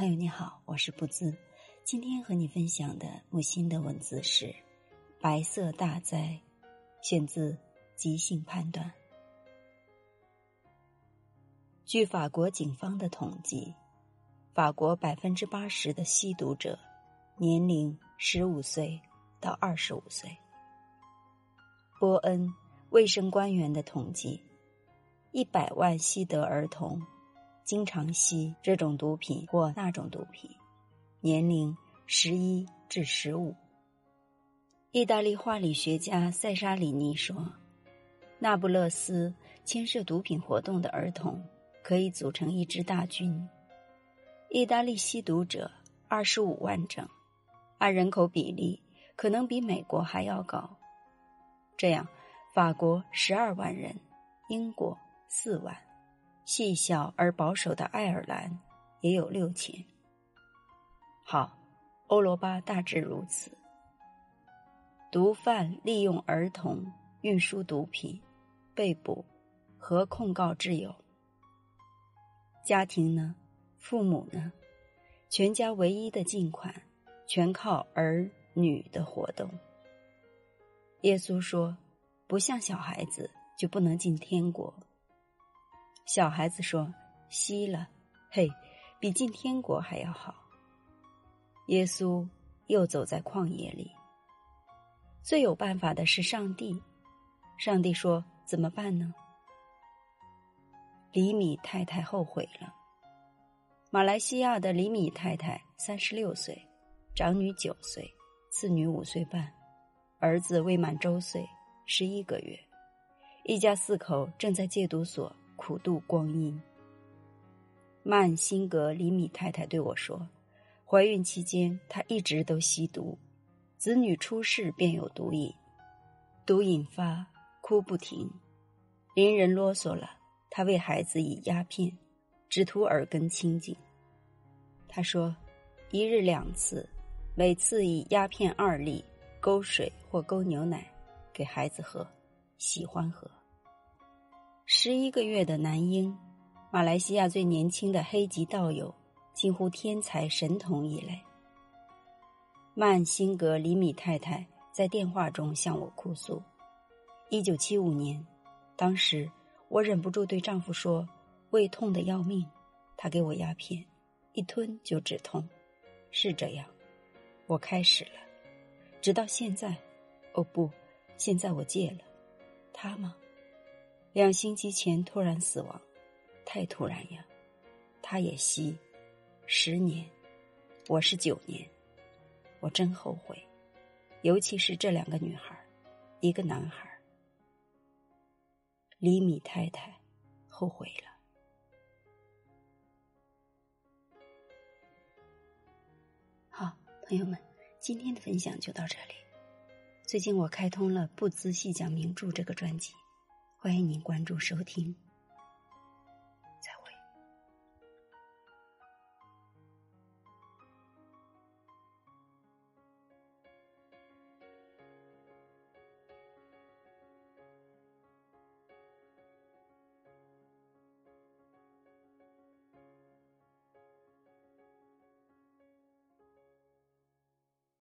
朋友你好，我是不兹。今天和你分享的木心的文字是《白色大灾》，选自《即兴判断》。据法国警方的统计，法国百分之八十的吸毒者年龄十五岁到二十五岁。波恩卫生官员的统计，一百万吸毒儿童。经常吸这种毒品或那种毒品，年龄十一至十五。意大利化理学家塞沙里尼说：“那不勒斯牵涉毒品活动的儿童可以组成一支大军。意大利吸毒者二十五万整，按人口比例可能比美国还要高。这样，法国十二万人，英国四万。”细小而保守的爱尔兰也有六千。好，欧罗巴大致如此。毒贩利用儿童运输毒品，被捕和控告挚友。家庭呢？父母呢？全家唯一的进款，全靠儿女的活动。耶稣说：“不像小孩子，就不能进天国。”小孩子说：“吸了，嘿，比进天国还要好。”耶稣又走在旷野里。最有办法的是上帝。上帝说：“怎么办呢？”李米太太后悔了。马来西亚的李米太太三十六岁，长女九岁，次女五岁半，儿子未满周岁，十一个月，一家四口正在戒毒所。苦度光阴。曼辛格里米太太对我说：“怀孕期间，她一直都吸毒，子女出世便有毒瘾，毒瘾发哭不停，邻人啰嗦了，她为孩子以鸦片，只图耳根清净。他说，一日两次，每次以鸦片二粒勾水或勾牛奶给孩子喝，喜欢喝。”十一个月的男婴，马来西亚最年轻的黑籍道友，近乎天才神童一类。曼辛格里米太太在电话中向我哭诉：一九七五年，当时我忍不住对丈夫说：“胃痛的要命。”他给我鸦片，一吞就止痛。是这样，我开始了，直到现在。哦不，现在我戒了。他吗？两星期前突然死亡，太突然呀！他也吸，十年，我是九年，我真后悔，尤其是这两个女孩，一个男孩。李米太太后悔了。好，朋友们，今天的分享就到这里。最近我开通了不仔细讲名著这个专辑。欢迎您关注收听。